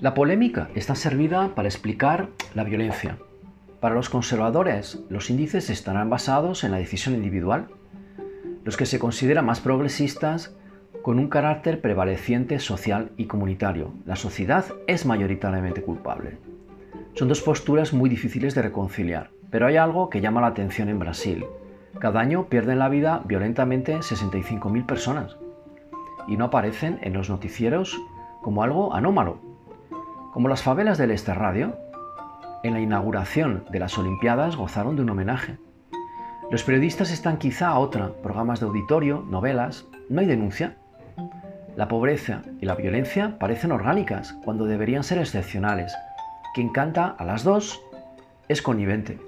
La polémica está servida para explicar la violencia. Para los conservadores, los índices estarán basados en la decisión individual. Los que se consideran más progresistas, con un carácter prevaleciente social y comunitario. La sociedad es mayoritariamente culpable. Son dos posturas muy difíciles de reconciliar, pero hay algo que llama la atención en Brasil. Cada año pierden la vida violentamente 65.000 personas y no aparecen en los noticieros como algo anómalo. Como las favelas del Este Radio, en la inauguración de las Olimpiadas gozaron de un homenaje. Los periodistas están quizá a otra, programas de auditorio, novelas, no hay denuncia. La pobreza y la violencia parecen orgánicas cuando deberían ser excepcionales. Quien canta a las dos es connivente.